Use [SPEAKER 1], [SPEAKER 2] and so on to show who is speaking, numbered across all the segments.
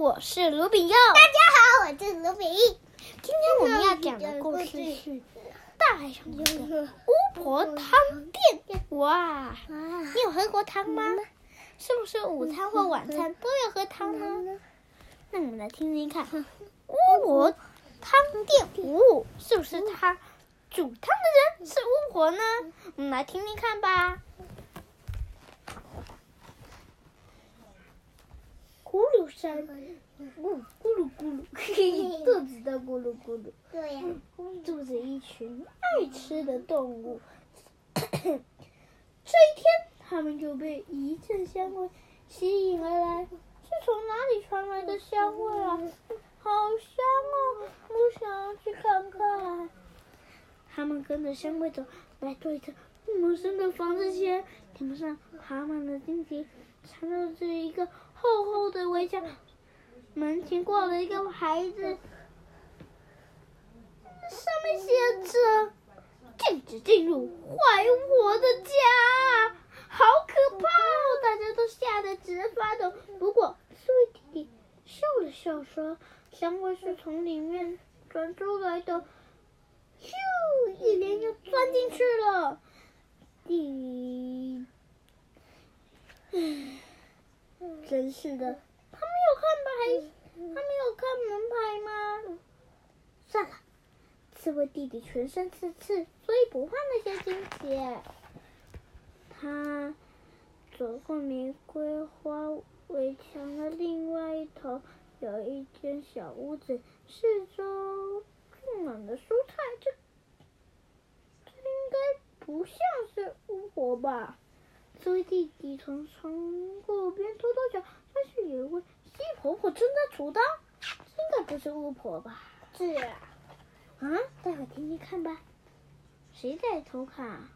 [SPEAKER 1] 我是卢炳佑。
[SPEAKER 2] 大家好，我是卢炳义。
[SPEAKER 1] 今天我们要讲的故事是《大海上的巫婆汤店》。哇，你有喝过汤吗？是不是午餐或晚餐都要喝汤呢？那我们来听听看，巫婆汤店哦是不是他煮汤的人是巫婆呢？我们来听听看吧。咕噜声，咕咕噜咕噜，嘿嘿，肚子都咕噜咕噜。
[SPEAKER 2] 对呀。
[SPEAKER 1] 住着一群爱吃的动物。这一天，他们就被一阵香味吸引而来。是从哪里传来的香味啊？好香哦！我想要去看看。他们跟着香味走，来到一个陌生的房子前，顶上爬满了荆棘，缠绕着一个。厚厚的围墙，门前挂了一个牌子，上面写着“禁止进入坏我的家”，好可怕哦！大家都吓得直发抖。不过，刺猬弟弟笑了笑说：“香味是从里面传出来的。”咻，一连就钻进去了。第，唉。真是的，他没有看牌，他没有看门牌吗？算了，刺猬弟弟全身刺刺，所以不怕那些荆棘。他走过玫瑰花围墙的另外一头，有一间小屋子，四周种满了蔬菜。这，这应该不像是巫婆吧？刺猬弟弟从窗户边偷偷瞧，发现有一位西婆婆正在煮汤，应该不是巫婆吧？
[SPEAKER 2] 是啊，
[SPEAKER 1] 啊，待会听听看吧。谁在偷看？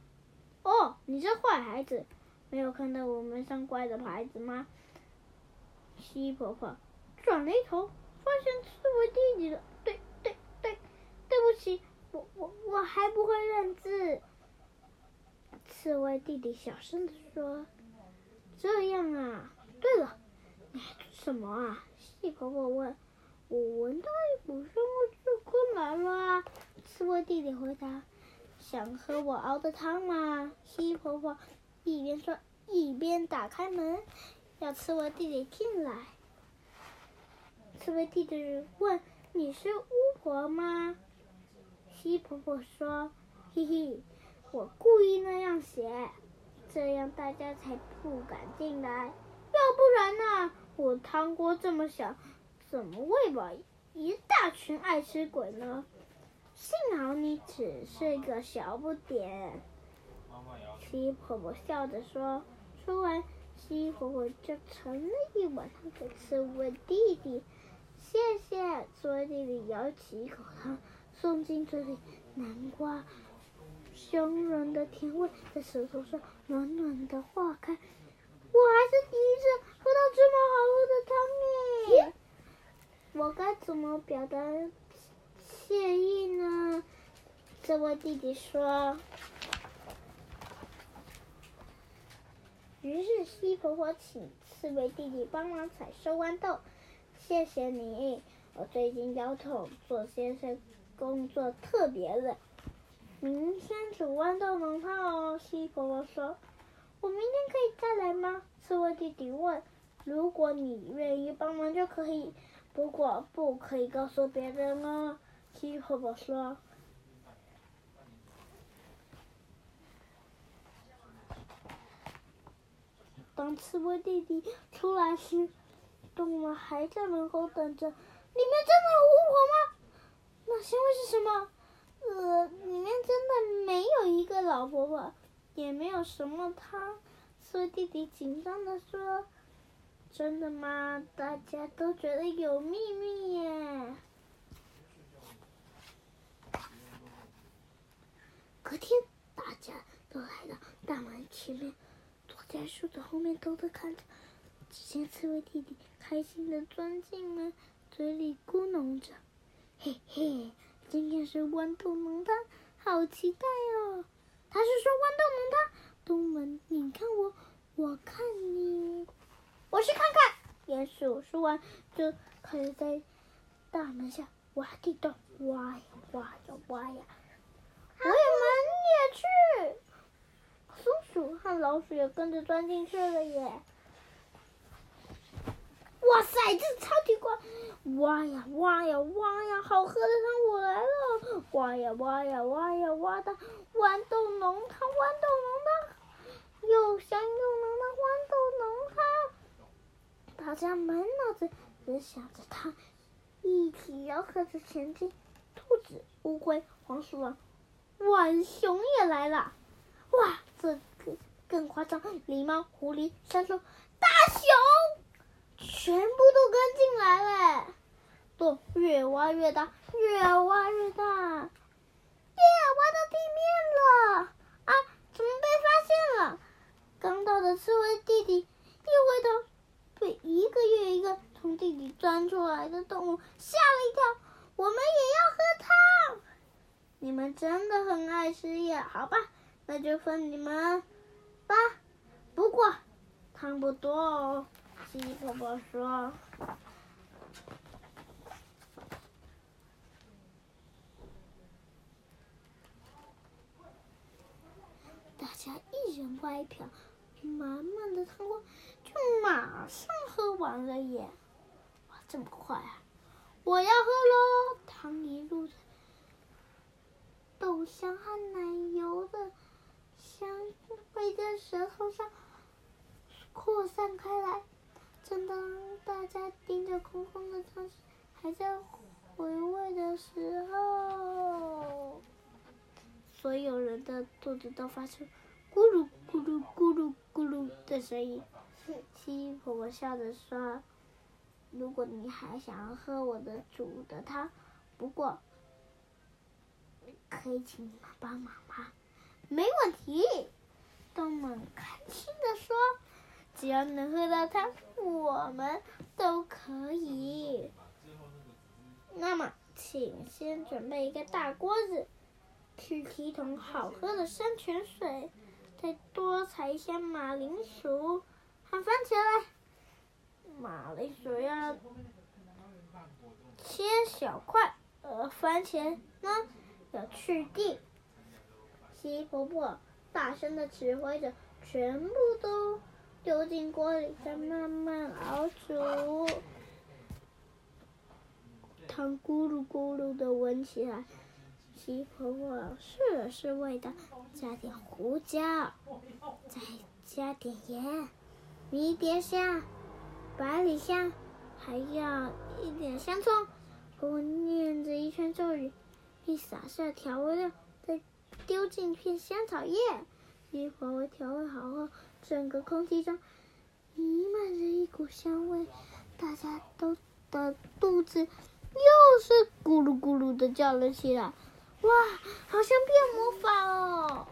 [SPEAKER 1] 哦，你这坏孩子，没有看到我们上怪的牌子吗？西婆婆转了一头，发现刺猬弟弟了。对对对，对不起，我我我还不会认字。刺猬弟弟小声地说：“这样啊，对了，你还做什么啊？”西婆婆问。“我闻到一股香味就过来了。”刺猬弟弟回答。“想喝我熬的汤吗？”西婆婆一边说一边打开门，要刺猬弟弟进来。刺猬弟弟问：“你是巫婆吗？”西婆婆说：“嘿嘿。”我故意那样写，这样大家才不敢进来。要不然呢？我汤锅这么小，怎么喂饱一大群爱吃鬼呢？幸好你只是个小不点。西婆婆笑着说。说完，西婆婆就盛了一碗汤给刺猬弟弟。谢谢，刺猬弟弟舀起一口汤，送进嘴里，南瓜。香软的甜味在舌头上暖暖的化开，我还是第一次喝到这么好喝的汤耶！我该怎么表达谢意呢？这位弟弟说。于是西婆婆请刺猬弟弟帮忙采收豌豆，谢谢你，我最近腰痛，做些事工作特别累。明天煮豌豆浓汤哦，西婆婆说。我明天可以再来吗？刺猬弟弟问。如果你愿意帮忙就可以，不过不可以告诉别人哦，西婆婆说。当刺猬弟弟出来时，动物们还在门口等着。里面真的有巫婆吗？那香味是什么？呃，里面真的没有一个老婆婆，也没有什么汤。刺猬弟弟紧张地说：“真的吗？大家都觉得有秘密耶。”隔天，大家都来到大门前面，躲在树的后面偷偷看着。只见刺猬弟弟开心地钻进门，嘴里咕哝着：“嘿嘿。”今天是豌豆浓汤，好期待哦！他是说豌豆浓汤。东门，你看我，我看你，我去看看。鼹鼠说完，就开始在大门下挖地洞，挖呀挖呀挖呀。我也们也去。松鼠和老鼠也跟着钻进去了耶！哇塞，这是超级快！挖呀挖呀挖呀，好喝的汤我！挖呀挖呀挖呀挖的豌豆浓汤，豌豆浓汤，又香又浓的豌豆浓汤。大家满脑子只想着汤，一起吆喝着前进。兔子、乌龟、黄鼠狼、浣熊也来了！哇！这个更夸张，狸猫、狐狸、山猪、大熊，全部都跟进来了。洞越挖越大，越挖越大，耶！挖到地面了！啊，怎么被发现了？刚到的刺猬弟弟一回头，被一个又一个从地里钻出来的动物吓了一跳。我们也要喝汤。你们真的很爱吃呀？好吧。那就分你们吧，不过汤不多哦。鸡婆婆说：“大家一人挖一瓢，满满的汤锅就马上喝完了耶！哇，这么快啊！我要喝喽！汤一路豆香和奶油的。”香会在舌头上扩散开来。正当大家盯着空空的汤，还在回味的时候，所有人的肚子都发出咕噜咕咕噜咕噜咕噜的声音。七婆婆笑着说：“如果你还想要喝我的煮的汤，不过可以请你们帮忙吗？”没问题，动物开心地说：“只要能喝到汤，我们都可以。”那么，请先准备一个大锅子，去提桶好喝的山泉水，再多采一些马铃薯和番茄来。马铃薯要切小块，而番茄呢，要去蒂。鸡婆婆大声的指挥着，全部都丢进锅里，再慢慢熬煮。汤咕噜咕噜的闻起来，鸡婆婆试了试味道，加点胡椒，再加点盐，迷迭香、百里香，还要一点香葱。婆婆念着一圈咒语，一撒下调味料，再。丢进一片香草叶，鸡婆婆调味好后，整个空气中弥漫着一股香味，大家都的肚子又是咕噜咕噜的叫了起来。哇，好像变魔法哦！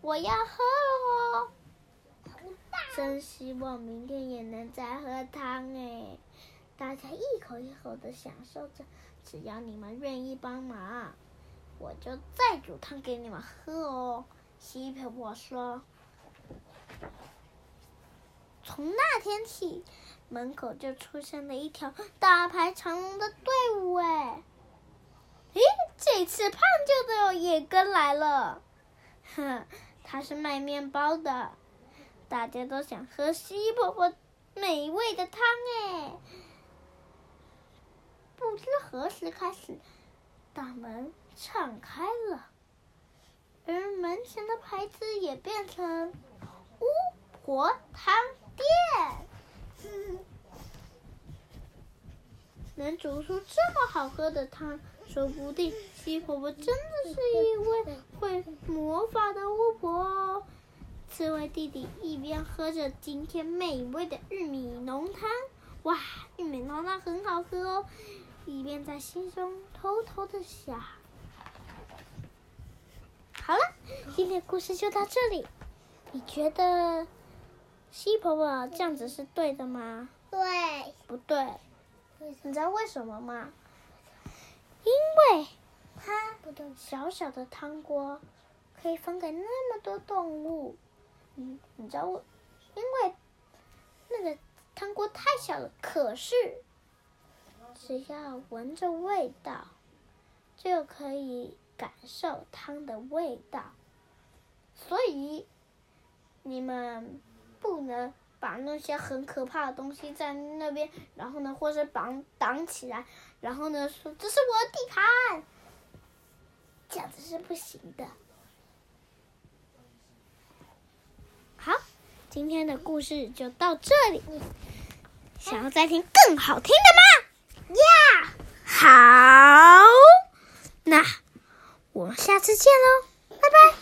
[SPEAKER 1] 我要喝了哦！真希望明天也能再喝汤哎！大家一口一口的享受着，只要你们愿意帮忙。我就再煮汤给你们喝哦，鸡婆婆说。从那天起，门口就出现了一条大排长龙的队伍。哎，这次胖舅舅也跟来了。哼，他是卖面包的。大家都想喝鸡婆婆美味的汤。哎，不知何时开始，大门。敞开了，而门前的牌子也变成“巫婆汤店”。能煮出这么好喝的汤，说不定西婆婆真的是一位会魔法的巫婆哦。刺猬弟弟一边喝着今天美味的玉米浓汤，哇，玉米浓汤很好喝哦，一边在心中偷偷的想。好了，今天故事就到这里。你觉得西婆婆这样子是对的吗？
[SPEAKER 2] 对。
[SPEAKER 1] 不对。你知道为什么吗？因为它小小的汤锅可以分给那么多动物。嗯，你知道为？因为那个汤锅太小了。可是，只要闻着味道，就可以感受汤的味道。所以，你们不能把那些很可怕的东西在那边，然后呢，或是绑挡起来，然后呢，说这是我的地盘，这样子是不行的。好，今天的故事就到这里。想要再听更好听的吗？呀，好，那我们下次见喽，拜拜。